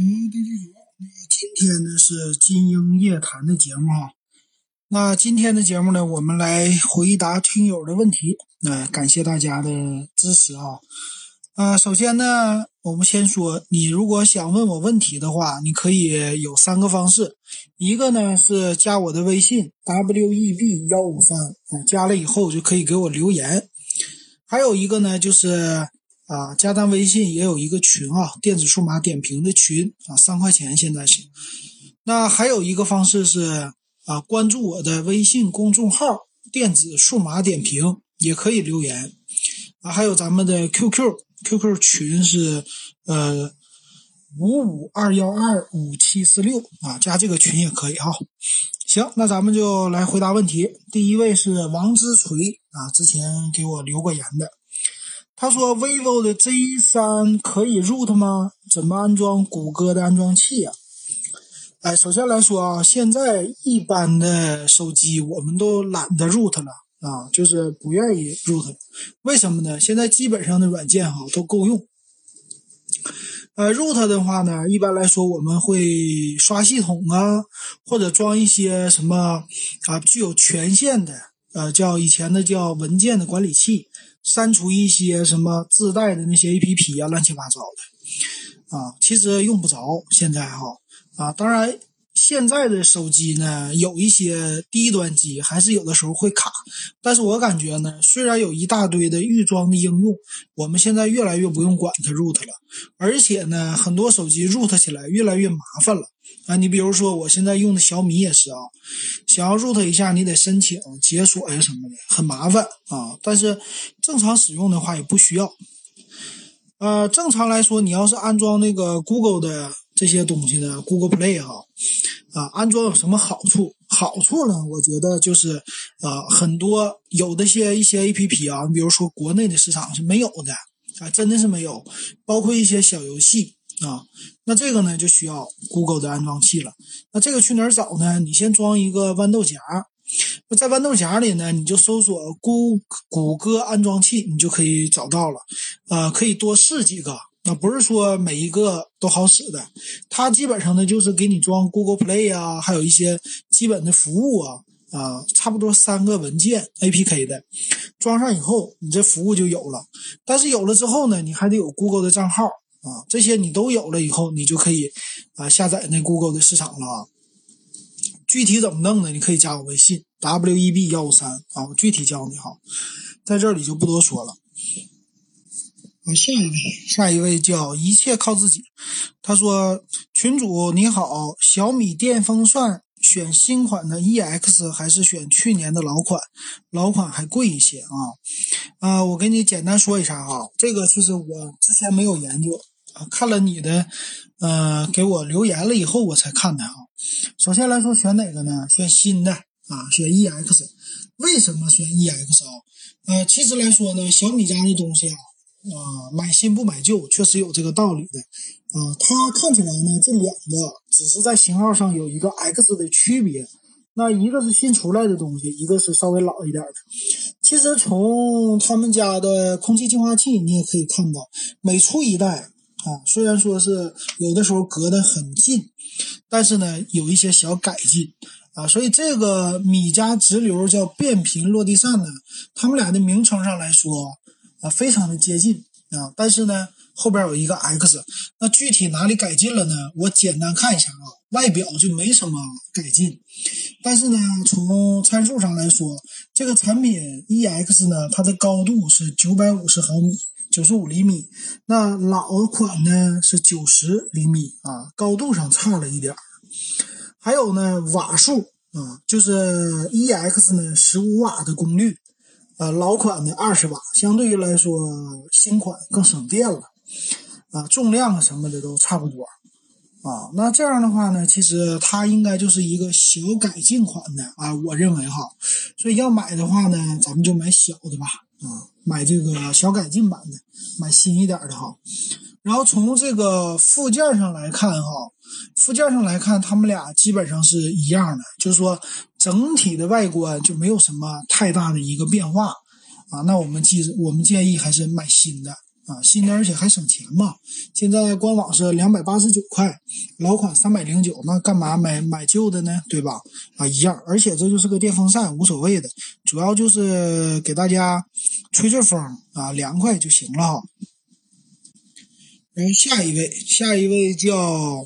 大家好，那今天呢是金鹰夜谈的节目哈。那今天的节目呢，我们来回答听友的问题。那感谢大家的支持啊。啊，首先呢，我们先说，你如果想问我问题的话，你可以有三个方式。一个呢是加我的微信 w e b 幺五三，加了以后就可以给我留言。还有一个呢就是。啊，加咱微信也有一个群啊，电子数码点评的群啊，三块钱现在是。那还有一个方式是啊，关注我的微信公众号“电子数码点评”也可以留言啊。还有咱们的 QQ，QQ 群是呃五五二幺二五七四六啊，加这个群也可以哈。行，那咱们就来回答问题。第一位是王之锤啊，之前给我留过言的。他说：“vivo 的 Z 三可以 root 吗？怎么安装谷歌的安装器啊？”哎，首先来说啊，现在一般的手机我们都懒得 root 了啊，就是不愿意 root。为什么呢？现在基本上的软件哈都够用。呃，root 的话呢，一般来说我们会刷系统啊，或者装一些什么啊具有权限的，呃，叫以前的叫文件的管理器。删除一些什么自带的那些 A P P 啊，乱七八糟的啊，其实用不着。现在哈啊，当然现在的手机呢，有一些低端机还是有的时候会卡。但是我感觉呢，虽然有一大堆的预装的应用，我们现在越来越不用管它 root 了，而且呢，很多手机 root 起来越来越麻烦了。啊，你比如说我现在用的小米也是啊，想要 root 一下，你得申请解锁呀什么的，很麻烦啊。但是正常使用的话也不需要。呃，正常来说，你要是安装那个 Google 的这些东西呢，Google Play 哈，啊，安装有什么好处？好处呢，我觉得就是呃，很多有的些一些 A P P 啊，你比如说国内的市场是没有的啊，真的是没有，包括一些小游戏。啊，那这个呢就需要 Google 的安装器了。那这个去哪儿找呢？你先装一个豌豆荚，在豌豆荚里呢，你就搜索谷谷歌安装器，你就可以找到了。呃，可以多试几个，那不是说每一个都好使的。它基本上呢就是给你装 Google Play 啊，还有一些基本的服务啊，啊，差不多三个文件 APK 的，装上以后你这服务就有了。但是有了之后呢，你还得有 Google 的账号。啊，这些你都有了以后，你就可以啊下载那 Google 的市场了啊。具体怎么弄呢？你可以加我微信 w e b 幺五三啊，我具体教你哈，在这里就不多说了。啊，下一位，下一位叫一切靠自己。他说：“群主你好，小米电风扇选新款的 EX 还是选去年的老款？老款还贵一些啊。”啊，我给你简单说一下哈，这个其实我之前没有研究。啊，看了你的，呃，给我留言了以后，我才看的啊。首先来说，选哪个呢？选新的啊，选 EX。为什么选 EX 啊？呃，其实来说呢，小米家的东西啊，啊，买新不买旧，确实有这个道理的。啊，它看起来呢，这两个只是在型号上有一个 X 的区别。那一个是新出来的东西，一个是稍微老一点的。其实从他们家的空气净化器，你也可以看到，每出一代。啊，虽然说是有的时候隔得很近，但是呢，有一些小改进啊，所以这个米家直流叫变频落地扇呢，他们俩的名称上来说啊，非常的接近啊，但是呢，后边有一个 X，那具体哪里改进了呢？我简单看一下啊，外表就没什么改进，但是呢，从参数上来说，这个产品 EX 呢，它的高度是九百五十毫米。九十五厘米，那老款呢是九十厘米啊，高度上差了一点儿。还有呢，瓦数啊，就是 EX 呢十五瓦的功率，啊，老款的二十瓦，相对于来说新款更省电了啊，重量什么的都差不多啊。那这样的话呢，其实它应该就是一个小改进款的啊，我认为哈。所以要买的话呢，咱们就买小的吧。啊，买这个小改进版的，买新一点的哈。然后从这个附件上来看哈，附件上来看，他们俩基本上是一样的，就是说整体的外观就没有什么太大的一个变化啊。那我们记，我们建议还是买新的啊，新的而且还省钱嘛。现在官网是两百八十九块，老款三百零九，那干嘛买买旧的呢？对吧？啊，一样，而且这就是个电风扇，无所谓的，主要就是给大家吹吹风啊，凉快就行了哈。然后下一位，下一位叫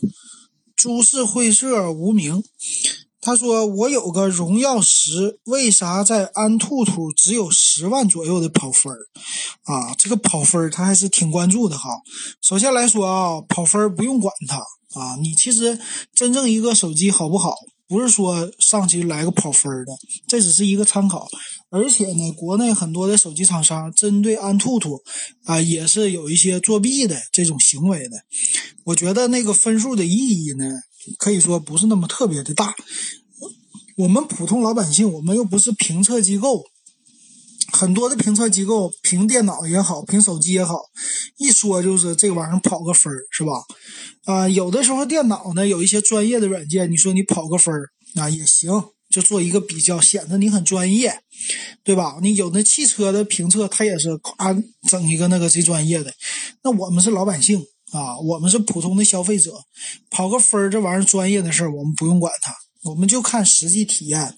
株式会社无名。他说：“我有个荣耀十，为啥在安兔兔只有十万左右的跑分儿？啊，这个跑分儿他还是挺关注的哈。首先来说啊，跑分儿不用管它啊。你其实真正一个手机好不好，不是说上去来个跑分儿的，这只是一个参考。而且呢，国内很多的手机厂商针对安兔兔啊，也是有一些作弊的这种行为的。我觉得那个分数的意义呢？”可以说不是那么特别的大。我们普通老百姓，我们又不是评测机构，很多的评测机构评电脑也好，评手机也好，一说就是这玩意儿跑个分儿，是吧？啊，有的时候电脑呢有一些专业的软件，你说你跑个分儿啊也行，就做一个比较，显得你很专业，对吧？你有的汽车的评测，它也是啊整一个那个贼专业的，那我们是老百姓。啊，我们是普通的消费者，跑个分儿这玩意儿专业的事儿，我们不用管它，我们就看实际体验。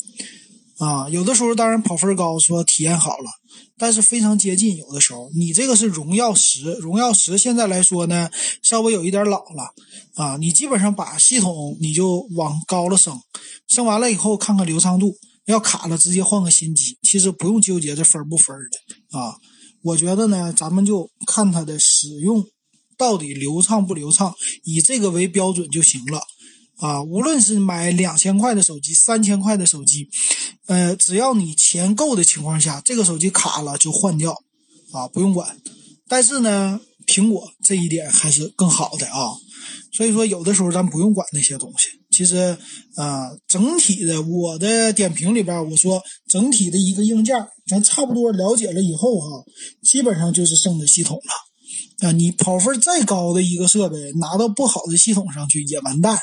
啊，有的时候当然跑分高，说体验好了，但是非常接近。有的时候你这个是荣耀十，荣耀十现在来说呢，稍微有一点老了。啊，你基本上把系统你就往高了升，升完了以后看看流畅度，要卡了直接换个新机，其实不用纠结这分不分的。啊，我觉得呢，咱们就看它的使用。到底流畅不流畅？以这个为标准就行了，啊，无论是买两千块的手机、三千块的手机，呃，只要你钱够的情况下，这个手机卡了就换掉，啊，不用管。但是呢，苹果这一点还是更好的啊，所以说有的时候咱不用管那些东西。其实，啊，整体的我的点评里边，我说整体的一个硬件，咱差不多了解了以后哈，基本上就是剩的系统了。啊，你跑分再高的一个设备拿到不好的系统上去也完蛋，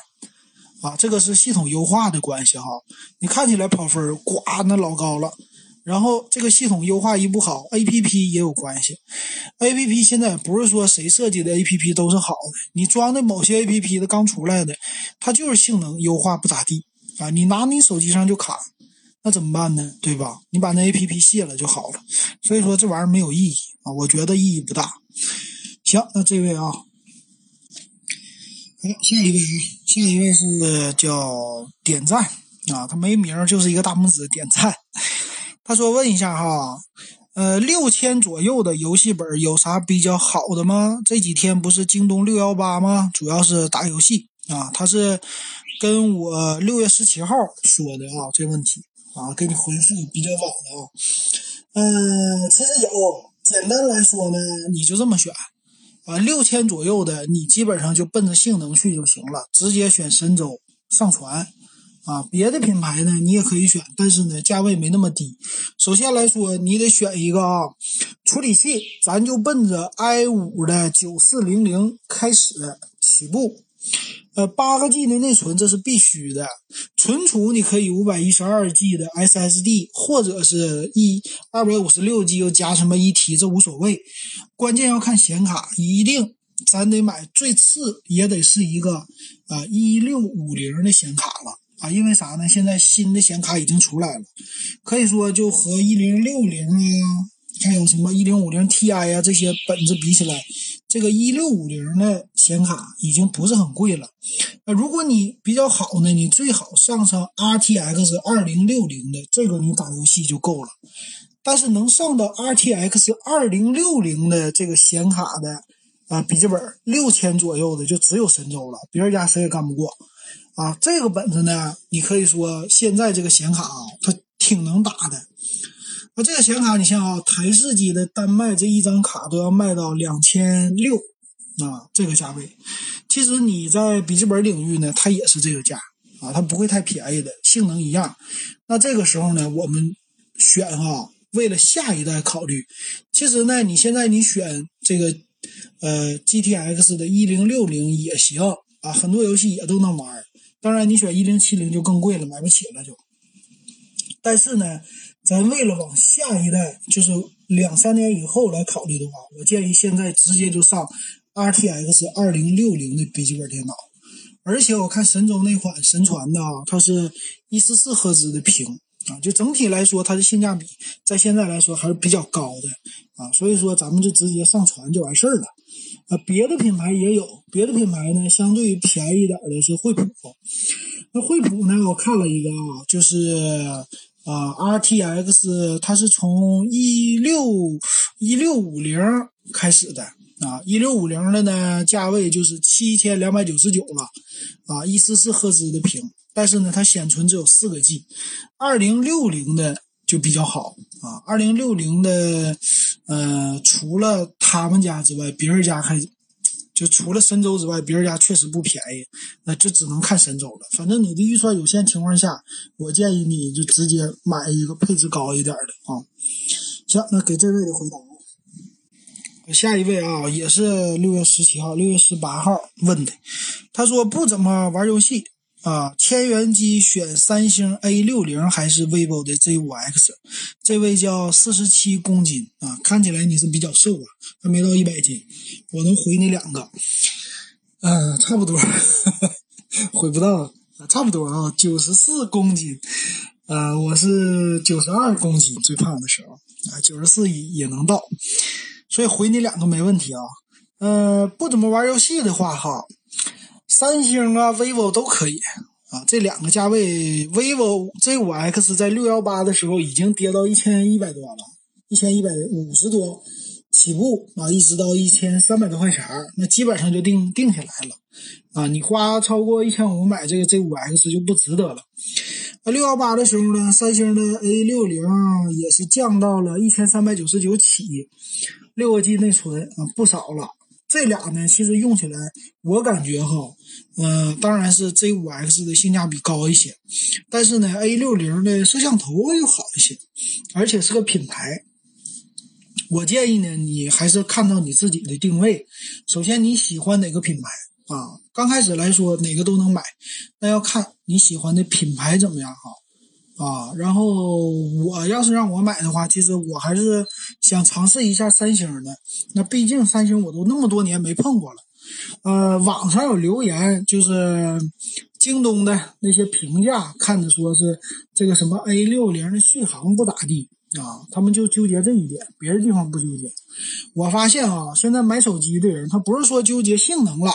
啊，这个是系统优化的关系哈。你看起来跑分呱那老高了，然后这个系统优化一不好，A P P 也有关系。A P P 现在不是说谁设计的 A P P 都是好的，你装的某些 A P P 的刚出来的，它就是性能优化不咋地啊。你拿你手机上就卡，那怎么办呢？对吧？你把那 A P P 卸了就好了。所以说这玩意儿没有意义啊，我觉得意义不大。行，那这位啊，好，下一位啊，下一位是叫点赞啊，他没名，就是一个大拇指点赞。他说问一下哈，呃，六千左右的游戏本有啥比较好的吗？这几天不是京东六幺八吗？主要是打游戏啊。他是跟我六月十七号说的啊，这问题啊，给你回复比较晚的啊。嗯，其实有，简单来说呢，你就这么选。啊，六千左右的，你基本上就奔着性能去就行了，直接选神舟上传。啊，别的品牌呢，你也可以选，但是呢，价位没那么低。首先来说，你得选一个啊，处理器，咱就奔着 i 五的九四零零开始起步。呃，八个 G 的内存这是必须的，存储你可以五百一十二 G 的 SSD，或者是一二百五十六 G 又加什么一 T，这无所谓，关键要看显卡，一定咱得买最次也得是一个啊一六五零的显卡了啊，因为啥呢？现在新的显卡已经出来了，可以说就和一零六零啊。还有什么一零五零 Ti 啊？这些本子比起来，这个一六五零的显卡已经不是很贵了。那如果你比较好呢，你最好上上 RTX 二零六零的，这个你打游戏就够了。但是能上到 RTX 二零六零的这个显卡的啊，笔记本六千左右的就只有神州了，别人家谁也干不过啊。这个本子呢，你可以说现在这个显卡啊，它挺能打的。啊这个显卡，你像啊，台式机的单卖这一张卡都要卖到两千六啊，这个价位。其实你在笔记本领域呢，它也是这个价啊，它不会太便宜的，性能一样。那这个时候呢，我们选啊，为了下一代考虑。其实呢，你现在你选这个呃 GTX 的一零六零也行啊，很多游戏也都能玩。当然，你选一零七零就更贵了，买不起了就。但是呢。咱为了往下一代，就是两三年以后来考虑的话，我建议现在直接就上 RTX 二零六零的笔记本电脑。而且我看神州那款神传的啊，它是一四四赫兹的屏啊，就整体来说它的性价比在现在来说还是比较高的啊，所以说咱们就直接上传就完事儿了。啊，别的品牌也有，别的品牌呢相对便宜一点的是惠普。那惠普呢，我看了一个啊，就是啊 RTX，它是从一六一六五零开始的。啊，一六五零的呢，价位就是七千两百九十九了，啊，一四四赫兹的屏，但是呢，它显存只有四个 G，二零六零的就比较好啊，二零六零的，呃，除了他们家之外，别人家还就除了神州之外，别人家确实不便宜，那就只能看神州了。反正你的预算有限情况下，我建议你就直接买一个配置高一点的啊。行，那给这位的回答。下一位啊，也是六月十七号、六月十八号问的。他说不怎么玩游戏啊，千元机选三星 A 六零还是 vivo 的 Z 五 X？这位叫四十七公斤啊，看起来你是比较瘦啊，还没到一百斤。我能回你两个，嗯，差不多，回不到，差不多啊，九十四公斤。呃，我是九十二公斤最胖的时候啊，九十四也也能到。所以回你两个没问题啊，呃，不怎么玩游戏的话哈，三星啊、vivo 都可以啊。这两个价位，vivo Z 五 X 在六幺八的时候已经跌到一千一百多了，一千一百五十多起步啊，一直到一千三百多块钱那基本上就定定下来了啊。你花超过一千五买这个 Z 五 X 就不值得了。那六幺八的时候呢，三星的 A 六零也是降到了一千三百九十九起。六个 G 内存啊，不少了。这俩呢，其实用起来，我感觉哈，嗯，当然是 Z 五 X 的性价比高一些，但是呢，A 六零的摄像头又好一些，而且是个品牌。我建议呢，你还是看到你自己的定位。首先，你喜欢哪个品牌啊？刚开始来说，哪个都能买，那要看你喜欢的品牌怎么样哈。啊，然后我要是让我买的话，其实我还是想尝试一下三星的。那毕竟三星我都那么多年没碰过了。呃，网上有留言，就是京东的那些评价，看着说是这个什么 A 六零的续航不咋地啊，他们就纠结这一点，别的地方不纠结。我发现啊，现在买手机的人，他不是说纠结性能了。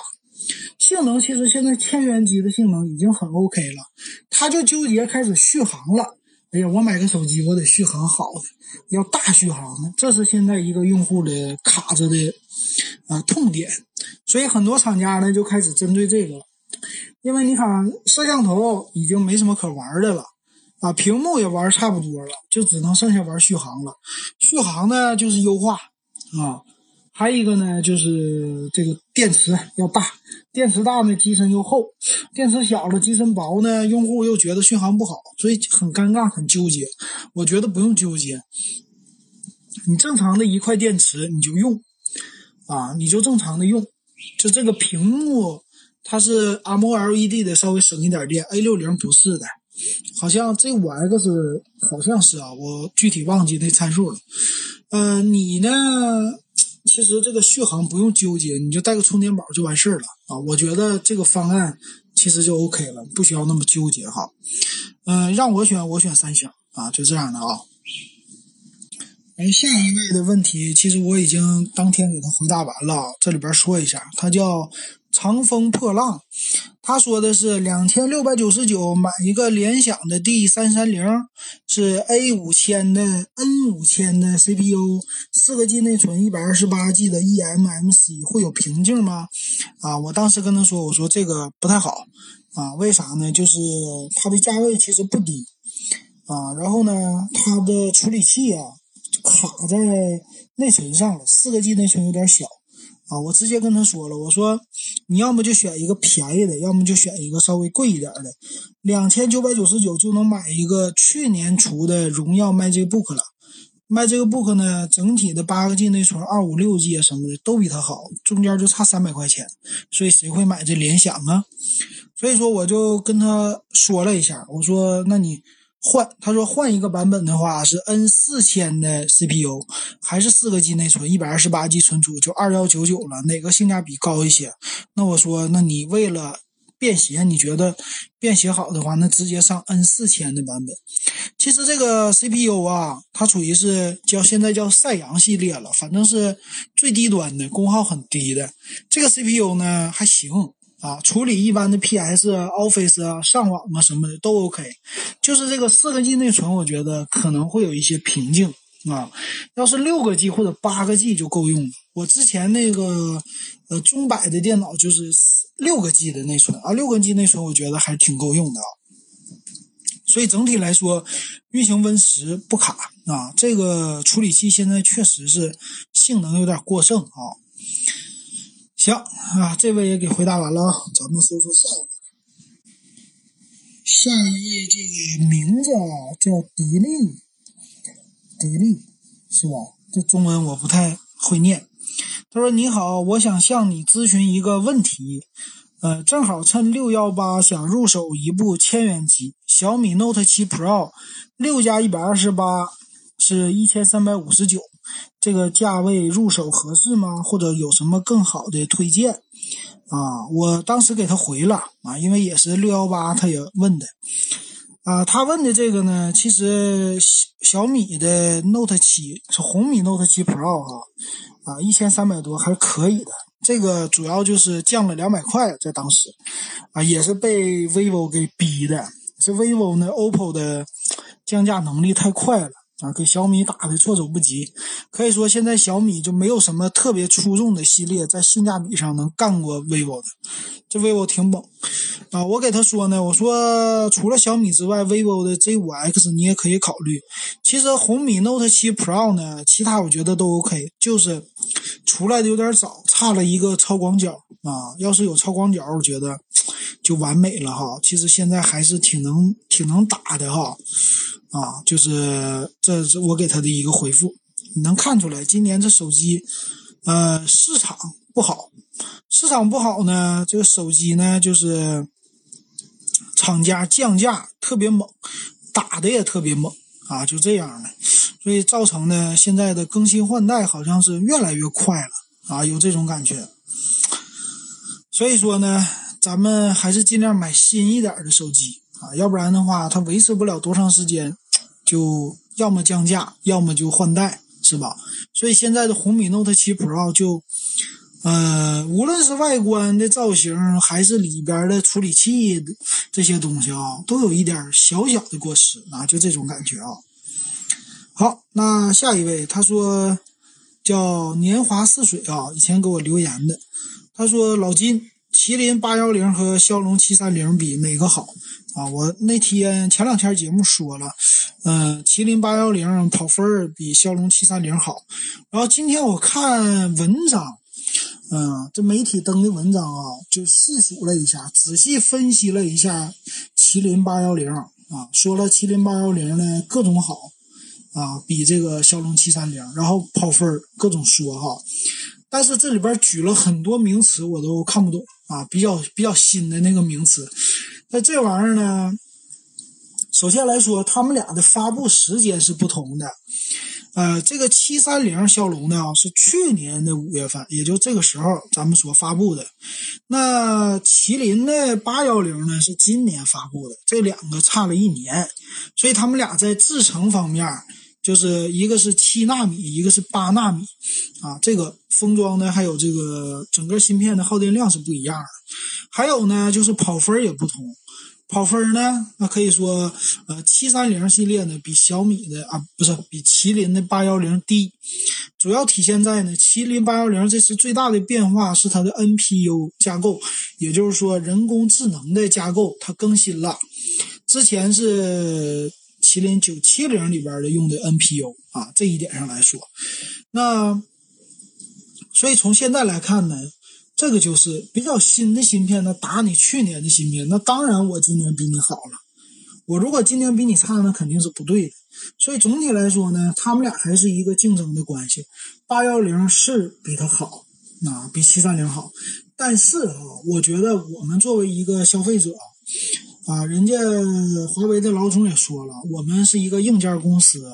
性能其实现在千元机的性能已经很 OK 了，他就纠结开始续航了。哎呀，我买个手机，我得续航好的，要大续航的，这是现在一个用户的卡着的啊痛点。所以很多厂家呢就开始针对这个，因为你看摄像头已经没什么可玩的了啊，屏幕也玩差不多了，就只能剩下玩续航了。续航呢就是优化啊。还有一个呢，就是这个电池要大，电池大呢，机身又厚；电池小了，机身薄呢，用户又觉得续航不好，所以很尴尬，很纠结。我觉得不用纠结，你正常的一块电池你就用，啊，你就正常的用。就这个屏幕，它是 AMOLED 的，稍微省一点电。A 六零不是的，好像 Z 五 X 好像是啊，我具体忘记那参数了。嗯，你呢？其实这个续航不用纠结，你就带个充电宝就完事儿了啊！我觉得这个方案其实就 OK 了，不需要那么纠结哈。嗯，让我选，我选三星啊，就这样的啊。哎，下一位的问题，其实我已经当天给他回答完了，这里边说一下，他叫。长风破浪，他说的是两千六百九十九买一个联想的 D 三三零，是 A 五千的 N 五千的 CPU，四个 G 内存，一百二十八 G 的 eMMC 会有瓶颈吗？啊，我当时跟他说，我说这个不太好啊，为啥呢？就是它的价位其实不低啊，然后呢，它的处理器啊卡在内存上了，四个 G 内存有点小。啊，我直接跟他说了，我说你要么就选一个便宜的，要么就选一个稍微贵一点的，两千九百九十九就能买一个去年出的荣耀 MagicBook 了。MagicBook 呢，整体的八个 G 内存、二五六 G 啊什么的都比它好，中间就差三百块钱，所以谁会买这联想啊？所以说我就跟他说了一下，我说那你换，他说换一个版本的话是 N 四千的 CPU，还是四个 G 内存，一百二十八 G 存储，就二幺九九了，哪个性价比高一些？那我说，那你为了便携，你觉得便携好的话，那直接上 N 四千的版本。其实这个 CPU 啊，它属于是叫现在叫赛扬系列了，反正是最低端的，功耗很低的。这个 CPU 呢还行啊，处理一般的 PS、Office 啊、上网啊什么的都 OK。就是这个四个 G 内存，我觉得可能会有一些瓶颈啊。要是六个 G 或者八个 G 就够用了。我之前那个呃中百的电脑就是六个 G 的内存啊，六个 G 内存我觉得还挺够用的啊。所以整体来说，运行 Win 十不卡啊。这个处理器现在确实是性能有点过剩啊。行啊，这位也给回答完了啊，咱们说说下一位。下一位这个名字啊叫迪丽，迪丽是吧？这中文我不太会念。他说：“你好，我想向你咨询一个问题。”呃，正好趁六幺八想入手一部千元机，小米 Note 7 Pro，六加一百二十八是一千三百五十九，这个价位入手合适吗？或者有什么更好的推荐？啊，我当时给他回了啊，因为也是六幺八，他也问的。啊，他问的这个呢，其实小米的 Note 7是红米 Note 7 Pro 哈，啊，一千三百多还是可以的。这个主要就是降了两百块，在当时，啊，也是被 vivo 给逼的。这 vivo 呢，OPPO 的降价能力太快了啊，给小米打的措手不及。可以说，现在小米就没有什么特别出众的系列，在性价比上能干过 vivo 的。这 vivo 挺猛啊！我给他说呢，我说除了小米之外，vivo 的 Z5X 你也可以考虑。其实红米 Note 7 Pro 呢，其他我觉得都 OK，就是出来的有点早，差了一个超广角啊。要是有超广角，我觉得就完美了哈。其实现在还是挺能挺能打的哈啊，就是这是我给他的一个回复。你能看出来，今年这手机呃市场不好。市场不好呢，这个手机呢，就是厂家降价特别猛，打的也特别猛啊，就这样的，所以造成呢，现在的更新换代好像是越来越快了啊，有这种感觉。所以说呢，咱们还是尽量买新一点的手机啊，要不然的话，它维持不了多长时间，就要么降价，要么就换代，是吧？所以现在的红米 Note 7 Pro 就。呃，无论是外观的造型，还是里边的处理器这些东西啊，都有一点小小的过时啊，就这种感觉啊。好，那下一位，他说叫年华似水啊，以前给我留言的，他说老金，麒麟八幺零和骁龙七三零比哪个好啊？我那天前两天节目说了，嗯，麒麟八幺零跑分比骁龙七三零好，然后今天我看文章。嗯，这媒体登的文章啊，就细数了一下，仔细分析了一下麒麟八幺零啊，说了麒麟八幺零呢各种好啊，比这个骁龙七三零，然后跑分各种说哈，但是这里边举了很多名词我都看不懂啊，比较比较新的那个名词，那这玩意儿呢，首先来说，他们俩的发布时间是不同的。呃，这个七三零骁龙呢，是去年的五月份，也就这个时候咱们所发布的。那麒麟的八幺零呢，是今年发布的，这两个差了一年，所以他们俩在制程方面，就是一个是七纳米，一个是八纳米，啊，这个封装的还有这个整个芯片的耗电量是不一样的，还有呢，就是跑分也不同。跑分呢？那可以说，呃，七三零系列呢比小米的啊，不是比麒麟的八幺零低，主要体现在呢，麒麟八幺零这次最大的变化是它的 NPU 架构，也就是说人工智能的架构它更新了，之前是麒麟九七零里边的用的 NPU 啊，这一点上来说，那所以从现在来看呢。这个就是比较新的芯片，那打你去年的芯片，那当然我今年比你好了。我如果今年比你差，那肯定是不对的。所以总体来说呢，他们俩还是一个竞争的关系。八幺零是比它好，啊，比七三零好。但是啊，我觉得我们作为一个消费者，啊人家华为的老总也说了，我们是一个硬件公司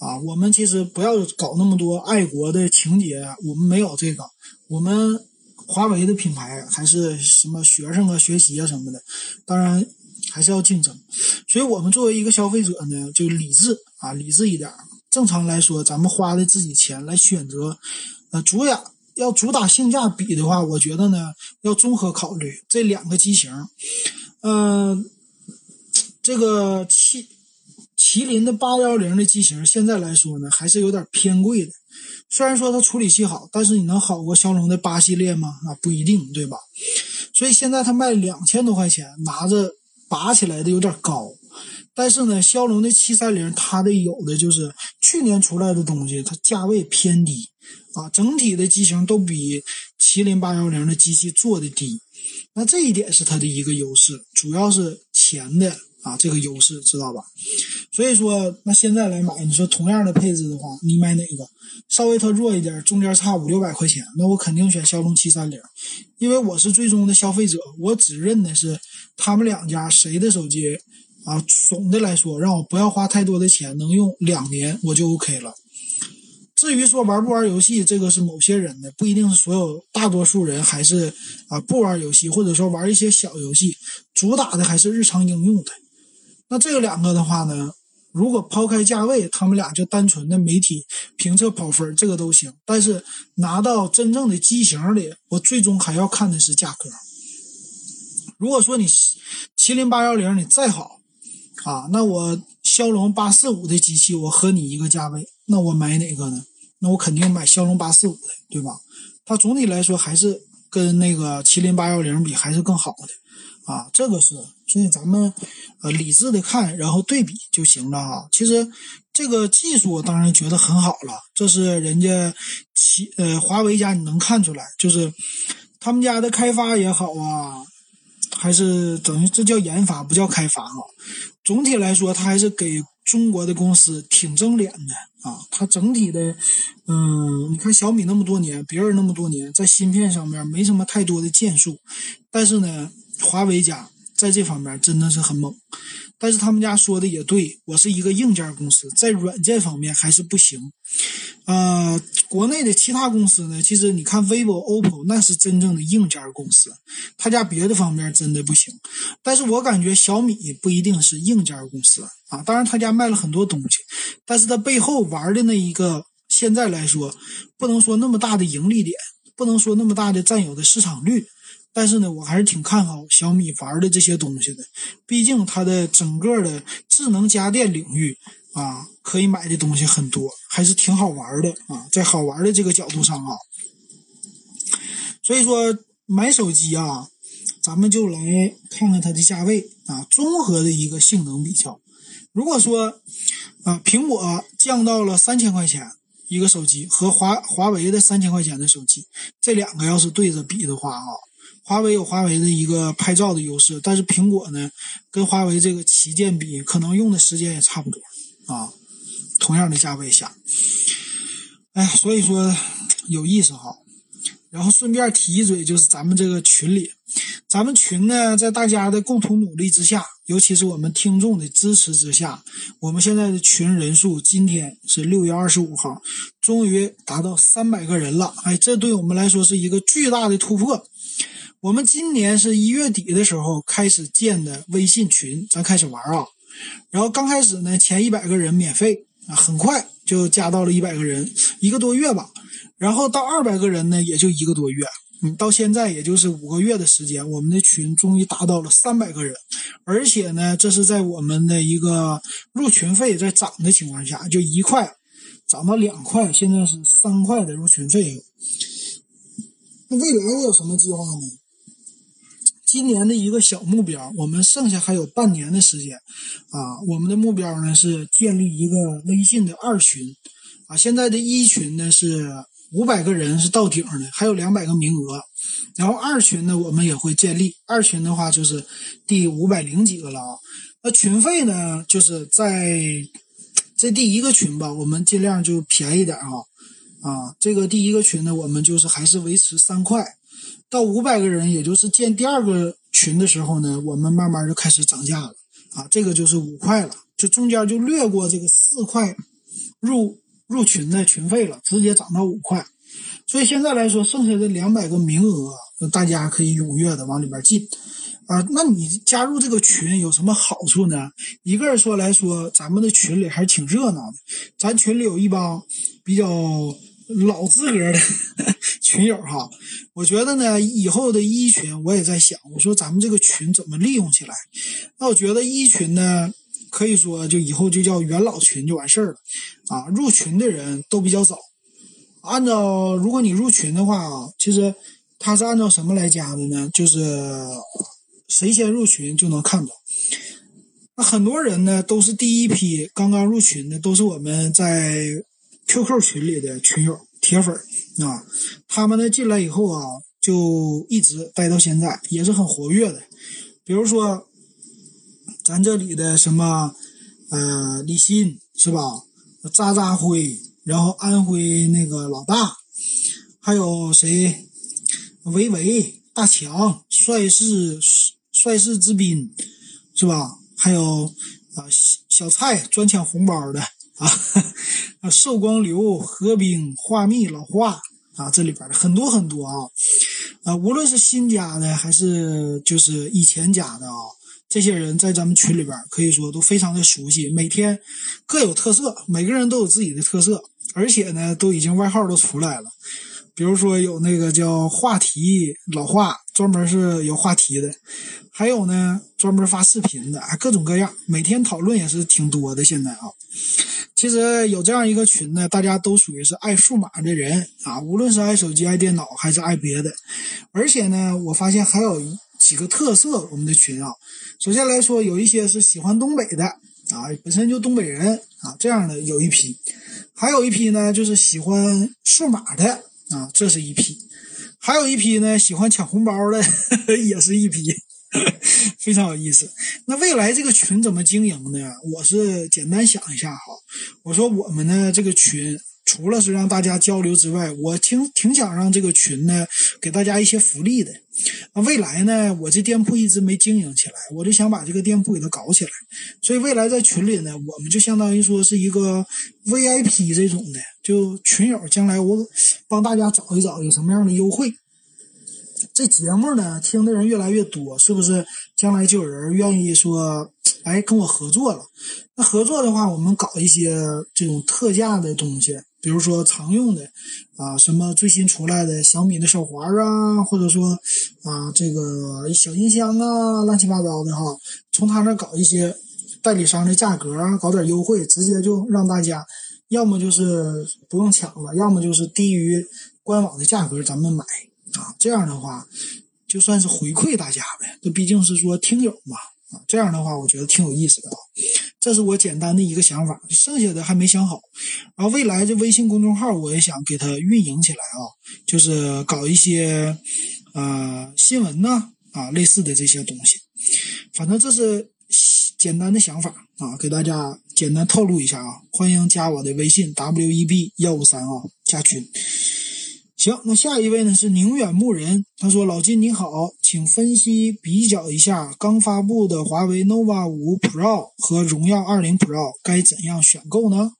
啊，我们其实不要搞那么多爱国的情节，我们没有这个，我们华为的品牌还是什么学生啊、学习啊什么的，当然还是要竞争，所以我们作为一个消费者呢，就理智啊，理智一点。正常来说，咱们花的自己钱来选择，呃，主打要主打性价比的话，我觉得呢，要综合考虑这两个机型，嗯。这个麒麒麟的八幺零的机型，现在来说呢，还是有点偏贵的。虽然说它处理器好，但是你能好过骁龙的八系列吗？啊，不一定，对吧？所以现在它卖两千多块钱，拿着拔起来的有点高。但是呢，骁龙的七三零，它的有的就是去年出来的东西，它价位偏低啊，整体的机型都比麒麟八幺零的机器做的低。那这一点是它的一个优势，主要是钱的。啊，这个优势知道吧？所以说，那现在来买，你说同样的配置的话，你买哪个？稍微它弱一点，中间差五六百块钱，那我肯定选骁龙七三零，因为我是最终的消费者，我只认的是他们两家谁的手机啊。总的来说，让我不要花太多的钱，能用两年我就 OK 了。至于说玩不玩游戏，这个是某些人的，不一定是所有大多数人还是啊不玩游戏，或者说玩一些小游戏，主打的还是日常应用的。那这个两个的话呢，如果抛开价位，他们俩就单纯的媒体评测跑分，这个都行。但是拿到真正的机型里，我最终还要看的是价格。如果说你麒麟八幺零你再好啊，那我骁龙八四五的机器，我和你一个价位，那我买哪个呢？那我肯定买骁龙八四五的，对吧？它总体来说还是跟那个麒麟八幺零比还是更好的，啊，这个是，所以咱们呃理智的看，然后对比就行了哈。其实这个技术我当然觉得很好了，这是人家其呃华为家你能看出来，就是他们家的开发也好啊，还是等于这叫研发不叫开发啊。总体来说，它还是给。中国的公司挺争脸的啊，它整体的，嗯，你看小米那么多年，别人那么多年，在芯片上面没什么太多的建树，但是呢，华为家在这方面真的是很猛。但是他们家说的也对，我是一个硬件公司，在软件方面还是不行。呃，国内的其他公司呢，其实你看 vivo、oppo，那是真正的硬件公司，他家别的方面真的不行。但是我感觉小米不一定是硬件公司啊，当然他家卖了很多东西，但是他背后玩的那一个，现在来说不能说那么大的盈利点，不能说那么大的占有的市场率。但是呢，我还是挺看好小米玩的这些东西的，毕竟它的整个的智能家电领域啊，可以买的东西很多，还是挺好玩的啊。在好玩的这个角度上啊，所以说买手机啊，咱们就来看看它的价位啊，综合的一个性能比较。如果说啊，苹果降到了三千块钱一个手机，和华华为的三千块钱的手机，这两个要是对着比的话啊。华为有华为的一个拍照的优势，但是苹果呢，跟华为这个旗舰比，可能用的时间也差不多啊。同样的价位下，哎，所以说有意思哈。然后顺便提一嘴，就是咱们这个群里，咱们群呢，在大家的共同努力之下，尤其是我们听众的支持之下，我们现在的群人数今天是六月二十五号，终于达到三百个人了。哎，这对我们来说是一个巨大的突破。我们今年是一月底的时候开始建的微信群，咱开始玩啊。然后刚开始呢，前一百个人免费啊，很快就加到了一百个人，一个多月吧。然后到二百个人呢，也就一个多月。嗯，到现在也就是五个月的时间，我们的群终于达到了三百个人。而且呢，这是在我们的一个入群费在涨的情况下，就一块涨到两块，现在是三块的入群费用。那未来我有什么计划呢？今年的一个小目标，我们剩下还有半年的时间，啊，我们的目标呢是建立一个微信的二群，啊，现在的一群呢是五百个人是到顶的，还有两百个名额，然后二群呢我们也会建立，二群的话就是第五百零几个了啊，那群费呢就是在这第一个群吧，我们尽量就便宜点啊，啊，这个第一个群呢我们就是还是维持三块。到五百个人，也就是建第二个群的时候呢，我们慢慢就开始涨价了啊，这个就是五块了，就中间就略过这个四块入入群的群费了，直接涨到五块。所以现在来说，剩下的两百个名额，大家可以踊跃的往里边进。啊，那你加入这个群有什么好处呢？一个人说来说，咱们的群里还是挺热闹的。咱群里有一帮比较老资格的 群友哈。我觉得呢，以后的一群我也在想，我说咱们这个群怎么利用起来？那我觉得一群呢，可以说就以后就叫元老群就完事儿了。啊，入群的人都比较早。按照如果你入群的话啊，其实他是按照什么来加的呢？就是。谁先入群就能看到。那很多人呢都是第一批刚刚入群的，都是我们在 QQ 群里的群友铁粉啊。他们呢进来以后啊，就一直待到现在，也是很活跃的。比如说，咱这里的什么呃李欣是吧？渣渣辉，然后安徽那个老大，还有谁？维维、大强、帅士。帅士之滨，是吧？还有啊，小蔡专抢红包的啊，啊，寿光流、何冰、画密、老华啊，这里边的很多很多啊，啊，无论是新加的还是就是以前加的啊，这些人在咱们群里边可以说都非常的熟悉，每天各有特色，每个人都有自己的特色，而且呢，都已经外号都出来了。比如说有那个叫话题老话，专门是有话题的；还有呢，专门发视频的，各种各样，每天讨论也是挺多的。现在啊，其实有这样一个群呢，大家都属于是爱数码的人啊，无论是爱手机、爱电脑还是爱别的。而且呢，我发现还有几个特色，我们的群啊，首先来说，有一些是喜欢东北的啊，本身就东北人啊，这样的有一批；还有一批呢，就是喜欢数码的。啊，这是一批，还有一批呢，喜欢抢红包的 也是一批，非常有意思。那未来这个群怎么经营呢？我是简单想一下哈，我说我们呢这个群。除了是让大家交流之外，我挺挺想让这个群呢给大家一些福利的。那未来呢，我这店铺一直没经营起来，我就想把这个店铺给它搞起来。所以未来在群里呢，我们就相当于说是一个 VIP 这种的，就群友将来我帮大家找一找有什么样的优惠。这节目呢听的人越来越多，是不是？将来就有人愿意说，哎，跟我合作了。那合作的话，我们搞一些这种特价的东西。比如说常用的啊，什么最新出来的小米的手环啊，或者说啊这个小音箱啊，乱七八糟的哈，从他那搞一些代理商的价格啊，搞点优惠，直接就让大家要么就是不用抢了，要么就是低于官网的价格咱们买啊，这样的话就算是回馈大家呗，这毕竟是说听友嘛啊，这样的话我觉得挺有意思的啊。这是我简单的一个想法，剩下的还没想好。然后未来这微信公众号我也想给它运营起来啊，就是搞一些呃新闻呢啊类似的这些东西。反正这是简单的想法啊，给大家简单透露一下啊。欢迎加我的微信 w e b 幺五三啊，加群。行，那下一位呢是宁远牧人，他说：“老金你好，请分析比较一下刚发布的华为 nova 五 Pro 和荣耀二零 Pro 该怎样选购呢？”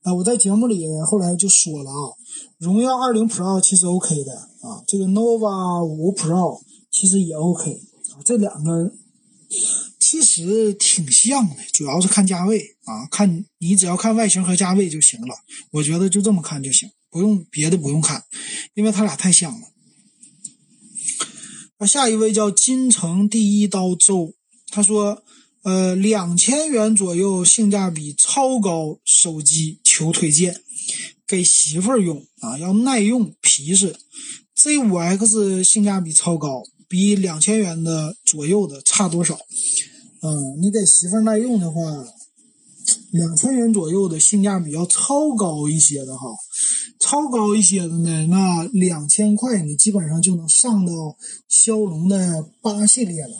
啊，我在节目里后来就说了啊，荣耀二零 Pro 其实 OK 的啊，这个 nova 五 Pro 其实也 OK 啊，这两个其实挺像的，主要是看价位啊，看你只要看外形和价位就行了，我觉得就这么看就行。不用别的，不用看，因为他俩太像了。那下一位叫金城第一刀周，他说：“呃，两千元左右，性价比超高，手机求推荐，给媳妇儿用啊，要耐用、皮实。Z 五 X 性价比超高，比两千元的左右的差多少？嗯，你给媳妇儿耐用的话。”两千元左右的性价比要超高一些的哈，超高一些的呢，那两千块你基本上就能上到骁龙的八系列了，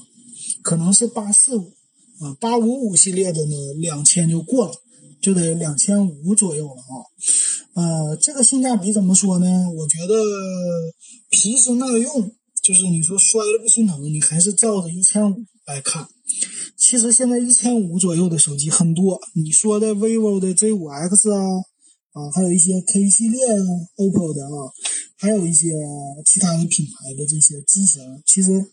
可能是八四五啊，八五五系列的呢，两千就过了，就得两千五左右了啊。呃，这个性价比怎么说呢？我觉得皮实耐用就是你说摔了不心疼，你还是照着一千五来看。其实现在一千五左右的手机很多，你说的 vivo 的 Z5X 啊，啊，还有一些 K 系列啊，OPPO 的啊，还有一些其他的品牌的这些机型，其实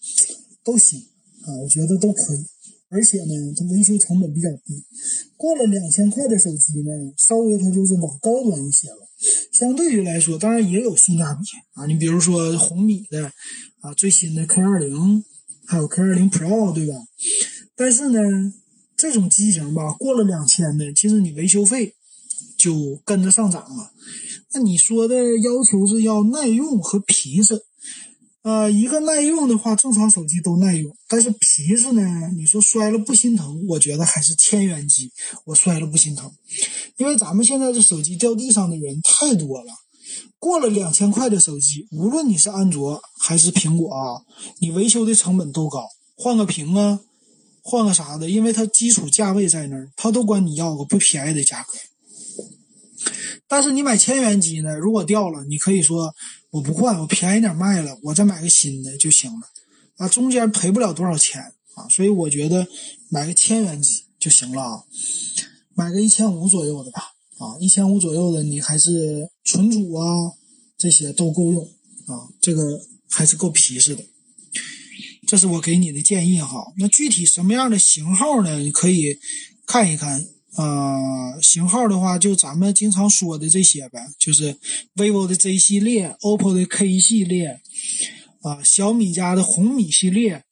都行啊，我觉得都可以。而且呢，它维修成本比较低，过了两千块的手机呢，稍微它就是往高端一些了。相对于来说，当然也有性价比啊，你比如说红米的啊，最新的 K 二零，还有 K 二零 Pro，对吧？但是呢，这种机型吧，过了两千的，其实你维修费就跟着上涨了。那你说的要求是要耐用和皮实。呃，一个耐用的话，正常手机都耐用，但是皮实呢？你说摔了不心疼？我觉得还是千元机，我摔了不心疼，因为咱们现在这手机掉地上的人太多了。过了两千块的手机，无论你是安卓还是苹果啊，你维修的成本都高，换个屏啊，换个啥的，因为它基础价位在那儿，它都管你要个不便宜的价格。但是你买千元机呢，如果掉了，你可以说。我不换，我便宜点卖了，我再买个新的就行了，啊，中间赔不了多少钱啊，所以我觉得买个千元机就行了啊，买个一千五左右的吧，啊，一千五左右的你还是存储啊这些都够用啊，这个还是够皮实的，这是我给你的建议哈。那具体什么样的型号呢？你可以看一看。呃，型号的话，就咱们经常说的这些呗，就是 vivo 的 Z 系列，OPPO 的 K 系列，啊，小米家的红米系列，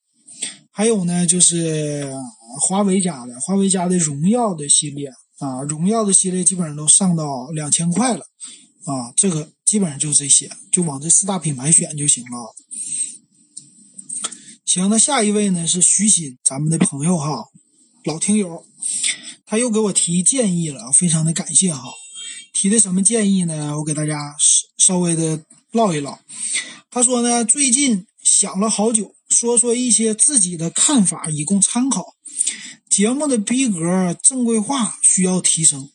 还有呢，就是华为家的，华为家的荣耀的系列，啊，荣耀的系列基本上都上到两千块了，啊，这个基本上就这些，就往这四大品牌选就行了。行，那下一位呢是徐鑫，咱们的朋友哈，老听友。他又给我提建议了，非常的感谢哈。提的什么建议呢？我给大家稍微的唠一唠。他说呢，最近想了好久，说说一些自己的看法，以供参考。节目的逼格、正规化需要提升。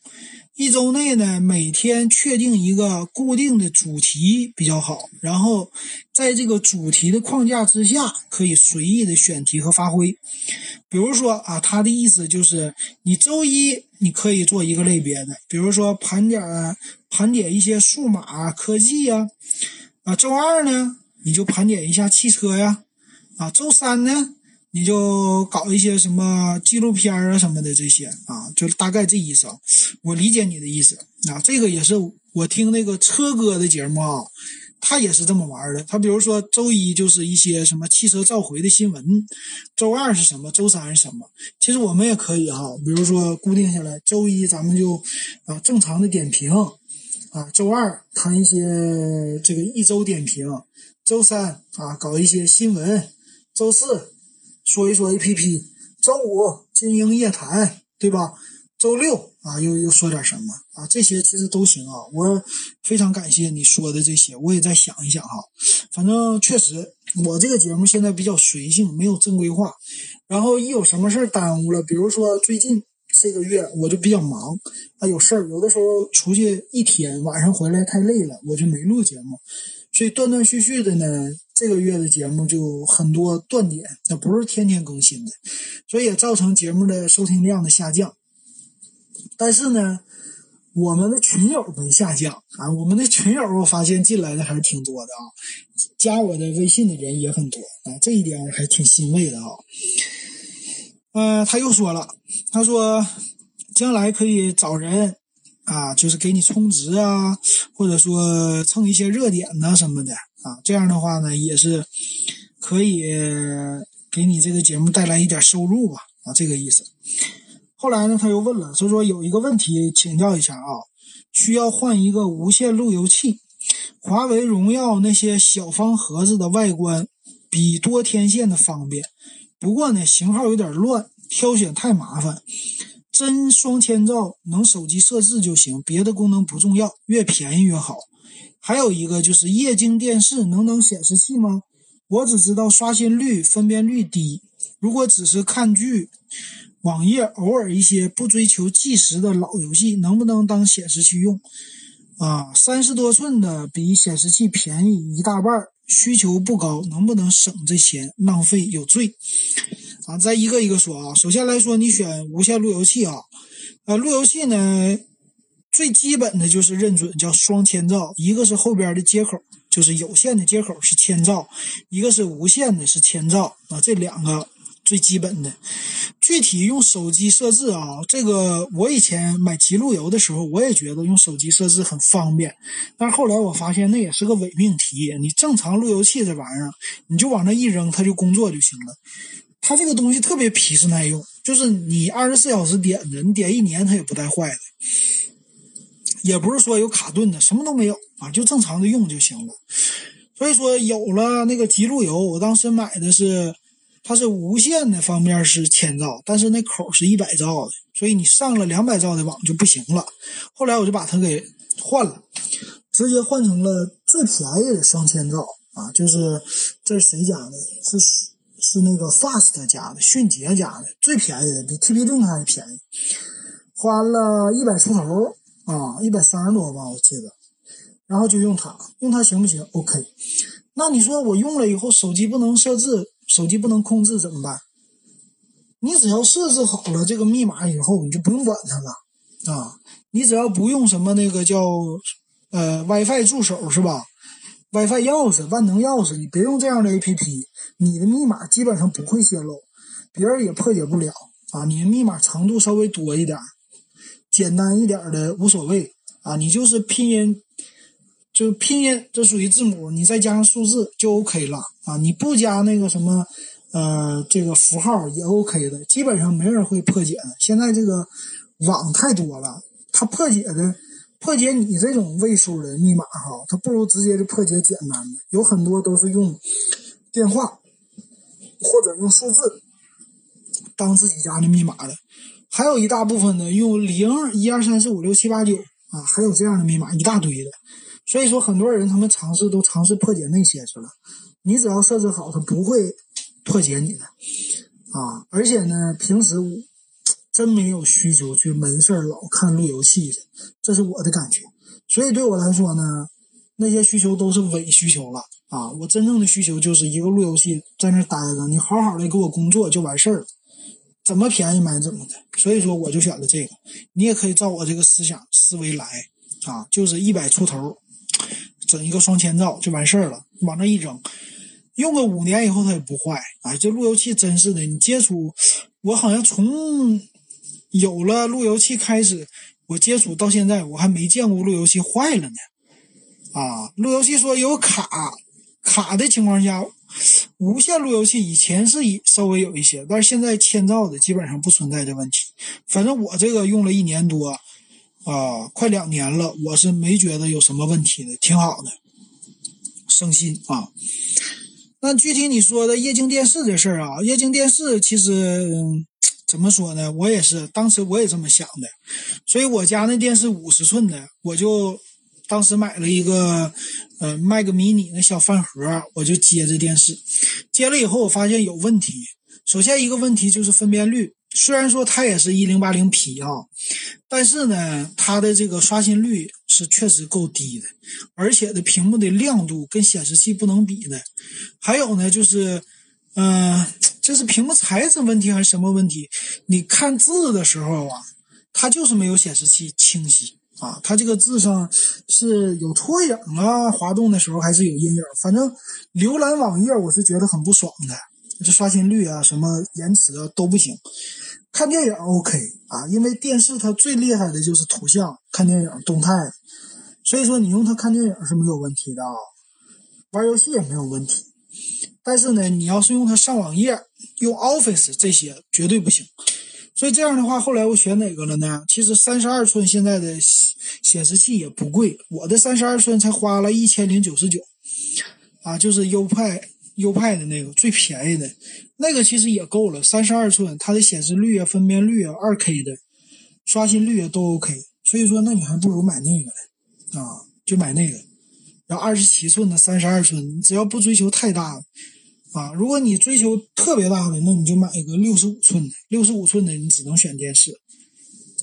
一周内呢，每天确定一个固定的主题比较好，然后在这个主题的框架之下，可以随意的选题和发挥。比如说啊，他的意思就是，你周一你可以做一个类别的，比如说盘点盘点一些数码科技呀，啊，周二呢你就盘点一下汽车呀，啊，周三呢。你就搞一些什么纪录片啊什么的这些啊，就大概这意思。我理解你的意思啊，这个也是我听那个车哥的节目啊，他也是这么玩的。他比如说周一就是一些什么汽车召回的新闻，周二是什么，周三是什么。其实我们也可以哈，比如说固定下来，周一咱们就啊正常的点评啊，周二谈一些这个一周点评，周三啊搞一些新闻，周四。说一说 A P P，周五精英夜谈，对吧？周六啊，又又说点什么啊？这些其实都行啊。我非常感谢你说的这些，我也在想一想哈。反正确实，我这个节目现在比较随性，没有正规化。然后一有什么事儿耽误了，比如说最近这个月我就比较忙啊，有事儿，有的时候出去一天，晚上回来太累了，我就没录节目。所以断断续续的呢，这个月的节目就很多断点，那不是天天更新的，所以也造成节目的收听量的下降。但是呢，我们的群友没下降啊，我们的群友我发现进来的还是挺多的啊，加我的微信的人也很多啊，这一点还挺欣慰的啊。嗯，他又说了，他说将来可以找人。啊，就是给你充值啊，或者说蹭一些热点呐什么的啊，这样的话呢，也是可以给你这个节目带来一点收入吧啊，这个意思。后来呢，他又问了，他说有一个问题请教一下啊，需要换一个无线路由器。华为荣耀那些小方盒子的外观比多天线的方便，不过呢，型号有点乱，挑选太麻烦。真双千兆能手机设置就行，别的功能不重要，越便宜越好。还有一个就是液晶电视能当显示器吗？我只知道刷新率、分辨率低。如果只是看剧、网页，偶尔一些不追求计时的老游戏，能不能当显示器用？啊，三十多寸的比显示器便宜一大半，需求不高，能不能省这钱？浪费有罪咱！再一个一个说啊。首先来说，你选无线路由器啊，呃，路由器呢，最基本的就是认准叫双千兆，一个是后边的接口，就是有线的接口是千兆，一个是无线的是千兆啊，这两个。最基本的，具体用手机设置啊，这个我以前买极路由的时候，我也觉得用手机设置很方便，但是后来我发现那也是个伪命题。你正常路由器这玩意儿，你就往那一扔，它就工作就行了。它这个东西特别皮实耐用，就是你二十四小时点着，你点一年它也不带坏的，也不是说有卡顿的，什么都没有啊，就正常的用就行了。所以说有了那个极路由，我当时买的是。它是无线的方面是千兆，但是那口是一百兆的，所以你上了两百兆的网就不行了。后来我就把它给换了，直接换成了最便宜的双千兆啊，就是这是谁家的？是是那个 Fast 家的，迅捷家的，最便宜的，比 TCL 还便宜，花了一百出头啊，一百三十多吧，我记得。然后就用它，用它行不行？OK。那你说我用了以后，手机不能设置？手机不能控制怎么办？你只要设置好了这个密码以后，你就不用管它了啊！你只要不用什么那个叫呃 WiFi 助手是吧？WiFi 钥匙、万能钥匙，你别用这样的 APP，你的密码基本上不会泄露，别人也破解不了啊！你的密码长度稍微多一点，简单一点的无所谓啊！你就是拼音。就拼音，这属于字母，你再加上数字就 OK 了啊！你不加那个什么，呃，这个符号也 OK 的，基本上没人会破解的。现在这个网太多了，它破解的破解你这种位数的密码哈，它不如直接就破解简单的。有很多都是用电话或者用数字当自己家的密码的，还有一大部分呢用零一二三四五六七八九啊，还有这样的密码一大堆的。所以说，很多人他们尝试都尝试破解那些去了。你只要设置好，他不会破解你的啊。而且呢，平时真没有需求去没事老看路由器的，这是我的感觉。所以对我来说呢，那些需求都是伪需求了啊。我真正的需求就是一个路由器在那待着，你好好的给我工作就完事儿了，怎么便宜买怎么的。所以说，我就选了这个。你也可以照我这个思想思维来啊，就是一百出头。整一个双千兆就完事儿了，往那一扔，用个五年以后它也不坏。哎，这路由器真是的，你接触，我好像从有了路由器开始，我接触到现在，我还没见过路由器坏了呢。啊，路由器说有卡卡的情况下，无线路由器以前是稍微有一些，但是现在千兆的基本上不存在这问题。反正我这个用了一年多。啊，快两年了，我是没觉得有什么问题的，挺好的，省心啊。那具体你说的液晶电视这事儿啊，液晶电视其实怎么说呢？我也是，当时我也这么想的，所以我家那电视五十寸的，我就当时买了一个呃 Mac mini 那小饭盒，我就接这电视，接了以后我发现有问题。首先一个问题就是分辨率。虽然说它也是一零八零 P 啊，但是呢，它的这个刷新率是确实够低的，而且的屏幕的亮度跟显示器不能比的。还有呢，就是，嗯，这是屏幕材质问题还是什么问题？你看字的时候啊，它就是没有显示器清晰啊，它这个字上是有拖影啊，滑动的时候还是有阴影。反正浏览网页我是觉得很不爽的。这刷新率啊，什么延迟啊都不行。看电影 OK 啊，因为电视它最厉害的就是图像，看电影动态，所以说你用它看电影是没有问题的啊。玩游戏也没有问题，但是呢，你要是用它上网页、用 Office 这些绝对不行。所以这样的话，后来我选哪个了呢？其实三十二寸现在的显示器也不贵，我的三十二寸才花了一千零九十九啊，就是优派。优派的那个最便宜的，那个其实也够了，三十二寸，它的显示率啊、分辨率啊、二 K 的，刷新率啊都 OK。所以说，那你还不如买那个呢，啊，就买那个。然后二十七寸的、三十二寸，只要不追求太大，啊，如果你追求特别大的，那你就买一个六十五寸的。六十五寸的你只能选电视，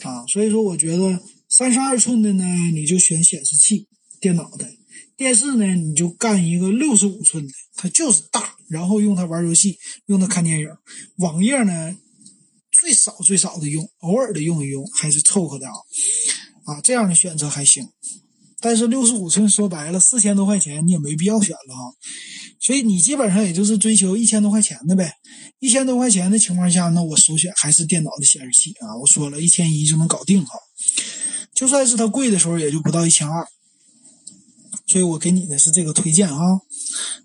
啊，所以说我觉得三十二寸的呢，你就选显示器、电脑的。电视呢，你就干一个六十五寸的，它就是大，然后用它玩游戏，用它看电影。网页呢，最少最少的用，偶尔的用一用还是凑合的啊。啊，这样的选择还行。但是六十五寸说白了，四千多块钱你也没必要选了哈。所以你基本上也就是追求一千多块钱的呗。一千多块钱的情况下，那我首选还是电脑的显示器啊。我说了一千一就能搞定哈。就算是它贵的时候，也就不到一千二。所以我给你的是这个推荐啊，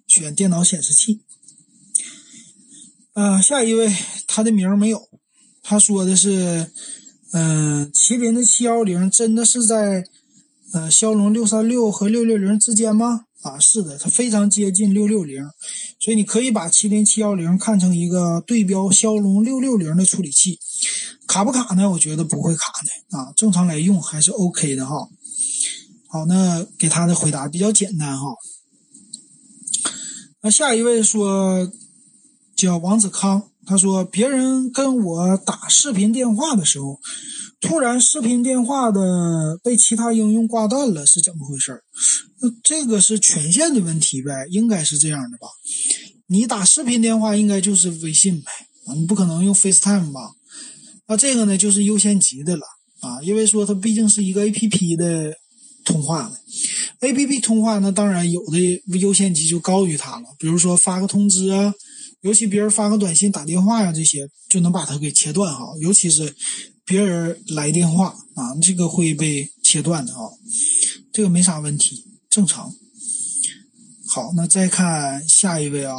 选电脑显示器。啊，下一位他的名没有，他说的是，嗯，麒麟的七幺零真的是在呃骁龙六三六和六六零之间吗？啊，是的，它非常接近六六零，所以你可以把麒麟七幺零看成一个对标骁龙六六零的处理器。卡不卡呢？我觉得不会卡的啊，正常来用还是 OK 的哈。好，那给他的回答比较简单哈。那下一位说叫王子康，他说别人跟我打视频电话的时候，突然视频电话的被其他应用挂断了，是怎么回事？那这个是权限的问题呗，应该是这样的吧？你打视频电话应该就是微信呗，你不可能用 FaceTime 吧？那这个呢就是优先级的了啊，因为说它毕竟是一个 APP 的。通话，A P P 通话，那当然有的优先级就高于它了。比如说发个通知啊，尤其别人发个短信、打电话呀，这些就能把它给切断哈。尤其是别人来电话啊，这个会被切断的啊，这个没啥问题，正常。好，那再看下一位啊，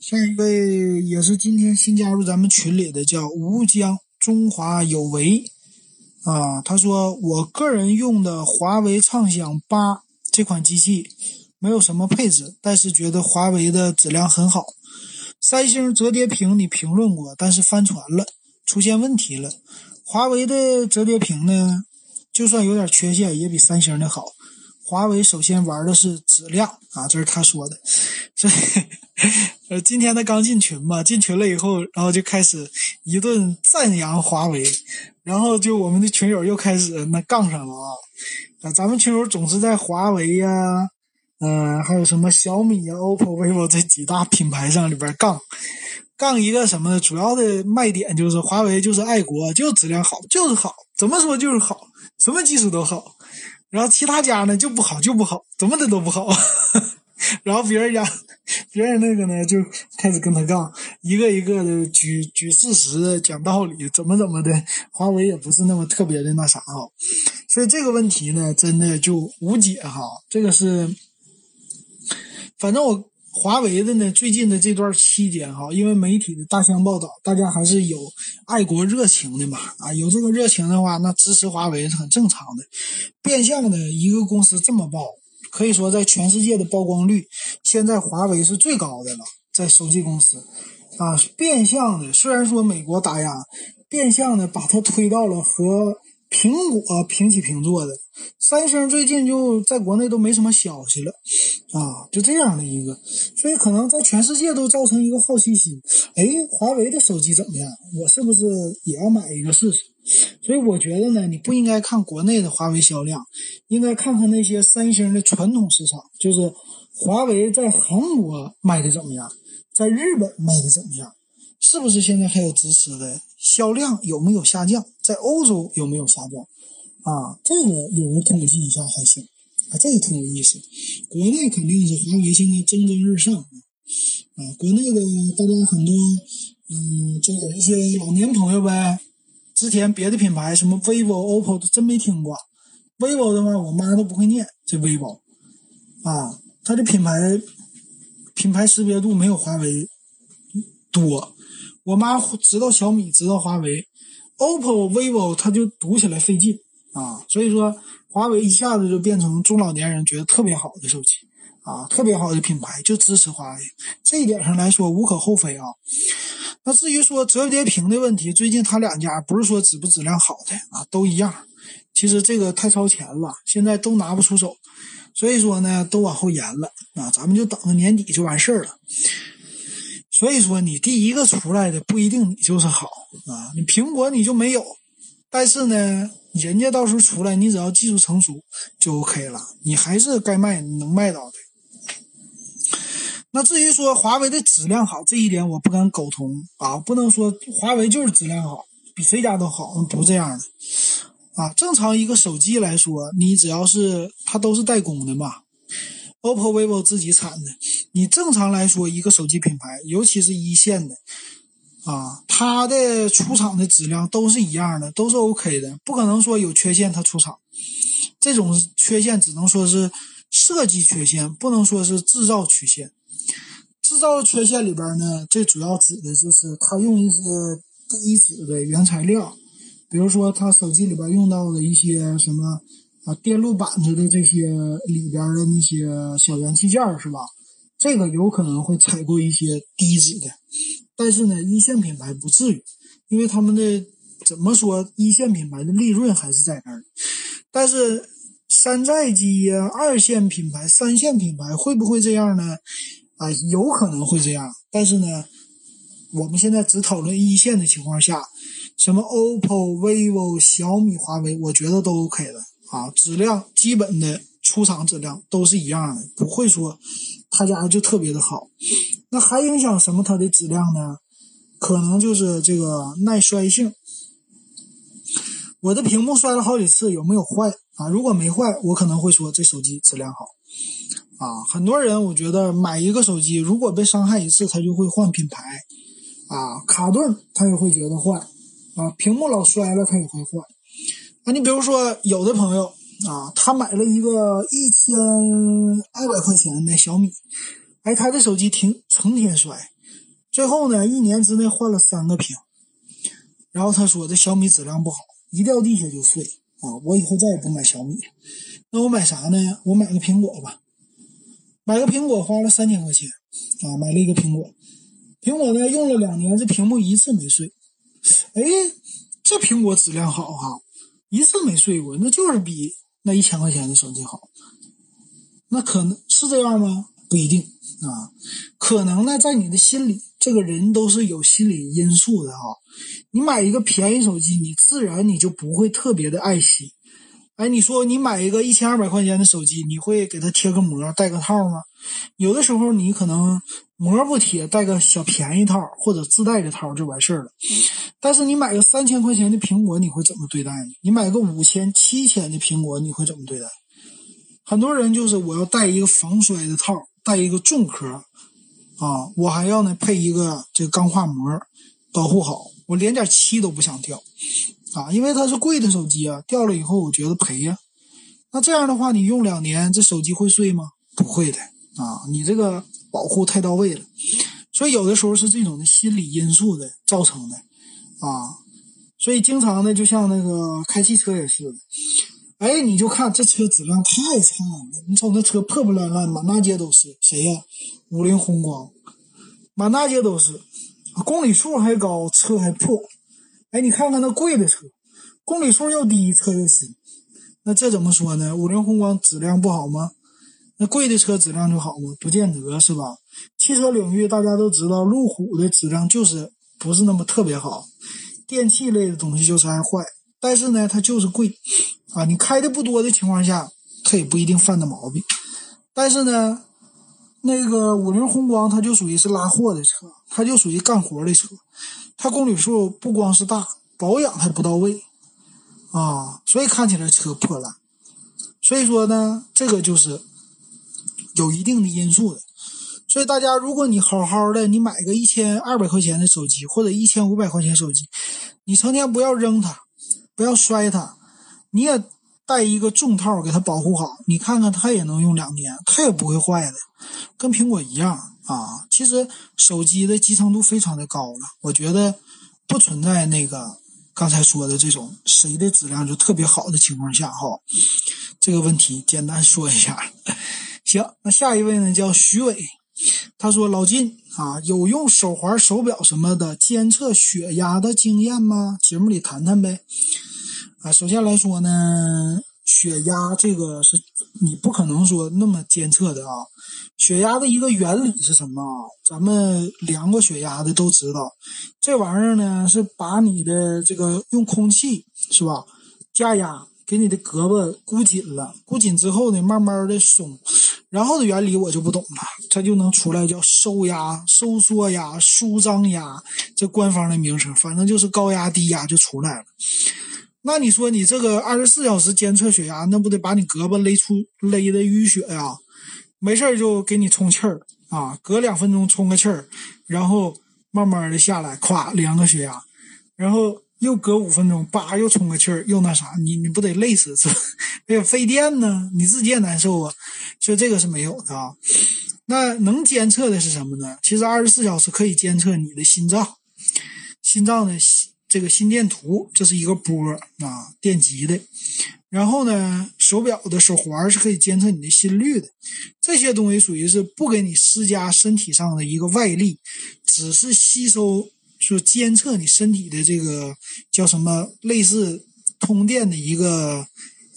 下一位也是今天新加入咱们群里的，叫吴江，中华有为。啊，他说我个人用的华为畅享八这款机器没有什么配置，但是觉得华为的质量很好。三星折叠屏你评论过，但是翻船了，出现问题了。华为的折叠屏呢，就算有点缺陷，也比三星的好。华为首先玩的是质量啊，这是他说的。所以呃，今天他刚进群嘛，进群了以后，然后就开始一顿赞扬华为。然后就我们的群友又开始那杠上了啊！啊，咱们群友总是在华为呀，嗯，还有什么小米呀、OPPO、vivo 这几大品牌上里边杠，杠一个什么呢？主要的卖点就是华为就是爱国，就质量好，就是好，怎么说就是好，什么技术都好。然后其他家呢就不好，就不好，怎么的都不好。然后别人家，别人那个呢，就开始跟他杠，一个一个的举举事实、讲道理，怎么怎么的。华为也不是那么特别的那啥哈，所以这个问题呢，真的就无解哈。这个是，反正我华为的呢，最近的这段期间哈，因为媒体的大箱报道，大家还是有爱国热情的嘛啊，有这个热情的话，那支持华为是很正常的。变相的一个公司这么报。可以说，在全世界的曝光率，现在华为是最高的了。在手机公司，啊，变相的，虽然说美国打压，变相的把它推到了和苹果平起平坐的。三星最近就在国内都没什么消息了，啊，就这样的一个，所以可能在全世界都造成一个好奇心。哎，华为的手机怎么样？我是不是也要买一个试试？所以我觉得呢，你不应该看国内的华为销量，应该看看那些三星的传统市场，就是华为在韩国卖的怎么样，在日本卖的怎么样，是不是现在还有支持的？销量有没有下降？在欧洲有没有下降？啊，这个有人统计一下还行，啊，这个挺有意思。国内肯定是华为现在蒸蒸日上啊，啊，国内的大家很多，嗯，就有一些老年朋友呗。之前别的品牌什么 vivo、oppo 都真没听过，vivo 的话我妈都不会念这 vivo，啊，它的品牌品牌识别度没有华为多，我妈知道小米，知道华为，oppo、vivo 它就读起来费劲啊，所以说华为一下子就变成中老年人觉得特别好的手机啊，特别好的品牌就支持华为，这一点上来说无可厚非啊。那至于说折叠屏的问题，最近他两家不是说质不质量好的啊，都一样。其实这个太超前了，现在都拿不出手，所以说呢，都往后延了啊。咱们就等着年底就完事儿了。所以说，你第一个出来的不一定你就是好啊，你苹果你就没有，但是呢，人家到时候出来，你只要技术成熟就 OK 了，你还是该卖能卖到的。那至于说华为的质量好这一点，我不敢苟同啊，不能说华为就是质量好，比谁家都好，不这样的啊。正常一个手机来说，你只要是它都是代工的嘛，OPPO、vivo 自己产的，你正常来说一个手机品牌，尤其是一线的啊，它的出厂的质量都是一样的，都是 OK 的，不可能说有缺陷它出厂，这种缺陷只能说是设计缺陷，不能说是制造缺陷。制造缺陷里边呢，最主要指的就是它用一些低质的原材料，比如说它手机里边用到的一些什么啊电路板子的这些里边的那些小元器件是吧？这个有可能会采购一些低质的，但是呢，一线品牌不至于，因为他们的怎么说，一线品牌的利润还是在那儿。但是山寨机呀，二线品牌、三线品牌会不会这样呢？啊，有可能会这样，但是呢，我们现在只讨论一线的情况下，什么 OPPO、vivo、小米、华为，我觉得都 OK 的啊，质量基本的出厂质量都是一样的，不会说他家就特别的好。那还影响什么它的质量呢？可能就是这个耐摔性。我的屏幕摔了好几次，有没有坏啊？如果没坏，我可能会说这手机质量好。啊，很多人我觉得买一个手机，如果被伤害一次，他就会换品牌，啊，卡顿他也会觉得坏，啊，屏幕老摔了他也会换，啊，你比如说有的朋友啊，他买了一个一千二百块钱的小米，哎，他的手机停成天摔，最后呢，一年之内换了三个屏，然后他说这小米质量不好，一掉地下就碎，啊，我以后再也不买小米，那我买啥呢？我买个苹果吧。买个苹果花了三千块钱，啊，买了一个苹果，苹果呢用了两年，这屏幕一次没碎，哎，这苹果质量好哈，一次没碎过，那就是比那一千块钱的手机好，那可能是这样吗？不一定啊，可能呢在你的心里，这个人都是有心理因素的哈，你买一个便宜手机，你自然你就不会特别的爱惜。哎，你说你买一个一千二百块钱的手机，你会给它贴个膜、带个套吗？有的时候你可能膜不贴，带个小便宜套或者自带的套就完事儿了。但是你买个三千块钱的苹果，你会怎么对待呢？你买个五千、七千的苹果，你会怎么对待？很多人就是我要带一个防摔的套，带一个重壳，啊，我还要呢配一个这个钢化膜保护好，我连点漆都不想掉。啊，因为它是贵的手机啊，掉了以后我觉得赔呀。那这样的话，你用两年，这手机会碎吗？不会的啊，你这个保护太到位了。所以有的时候是这种的心理因素的造成的啊。所以经常的，就像那个开汽车也是的，哎，你就看这车质量太差了，你瞅那车破破烂烂，满大街都是。谁呀？五菱宏光，满大街都是，公里数还高，车还破。哎，你看看那贵的车，公里数又低，车又新，那这怎么说呢？五菱宏光质量不好吗？那贵的车质量就好吗？不见得是吧？汽车领域大家都知道，路虎的质量就是不是那么特别好，电器类的东西就是爱坏。但是呢，它就是贵啊！你开的不多的情况下，它也不一定犯的毛病。但是呢，那个五菱宏光它就属于是拉货的车，它就属于干活的车。它公里数不光是大，保养还不到位，啊，所以看起来车破烂。所以说呢，这个就是有一定的因素的。所以大家，如果你好好的，你买个一千二百块钱的手机或者一千五百块钱手机，你成天不要扔它，不要摔它，你也带一个重套给它保护好，你看看它也能用两年，它也不会坏的，跟苹果一样。啊，其实手机的集成度非常的高了，我觉得不存在那个刚才说的这种谁的质量就特别好的情况下哈。这个问题简单说一下。行，那下一位呢叫徐伟，他说老金啊，有用手环、手表什么的监测血压的经验吗？节目里谈谈呗。啊，首先来说呢，血压这个是你不可能说那么监测的啊。血压的一个原理是什么啊？咱们量过血压的都知道，这玩意儿呢是把你的这个用空气是吧？加压给你的胳膊箍紧了，箍紧之后呢，慢慢的松，然后的原理我就不懂了，它就能出来叫收压、收缩压、舒张压，这官方的名称，反正就是高压低压就出来了。那你说你这个二十四小时监测血压，那不得把你胳膊勒出勒的淤血呀？没事就给你充气儿啊，隔两分钟充个气儿，然后慢慢的下来，咵量个血压，然后又隔五分钟，叭又充个气儿，又那啥，你你不得累死是吧？哎呀，费电呢，你自己也难受啊。所以这个是没有的啊。那能监测的是什么呢？其实二十四小时可以监测你的心脏，心脏的。这个心电图，这是一个波啊，电极的。然后呢，手表的手环是可以监测你的心率的。这些东西属于是不给你施加身体上的一个外力，只是吸收，说监测你身体的这个叫什么，类似通电的一个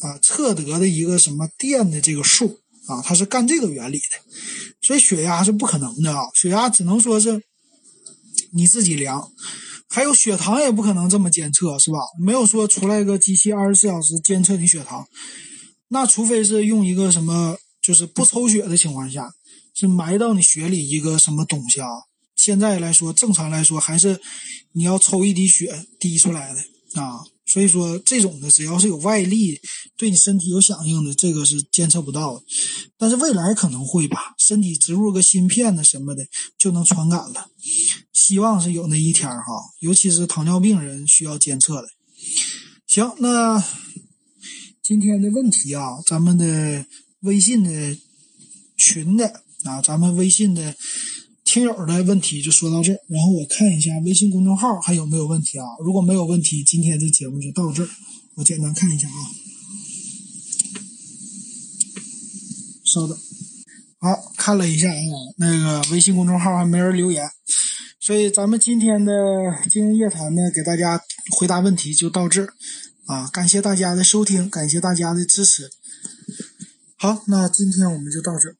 啊，测得的一个什么电的这个数啊，它是干这个原理的。所以血压是不可能的啊，血压只能说是你自己量。还有血糖也不可能这么监测，是吧？没有说出来一个机器二十四小时监测你血糖，那除非是用一个什么，就是不抽血的情况下，是埋到你血里一个什么东西啊？现在来说，正常来说还是你要抽一滴血滴出来的啊。所以说，这种的只要是有外力对你身体有响应的，这个是监测不到的。但是未来可能会吧，身体植入个芯片呢什么的就能传感了。希望是有那一天哈，尤其是糖尿病人需要监测的。行，那今天的问题啊，咱们的微信的群的啊，咱们微信的。听友的问题就说到这儿，然后我看一下微信公众号还有没有问题啊？如果没有问题，今天的节目就到这儿。我简单看一下啊，稍等，好看了一下啊，那个微信公众号还没人留言，所以咱们今天的经营夜谈呢，给大家回答问题就到这儿啊，感谢大家的收听，感谢大家的支持。好，那今天我们就到这儿。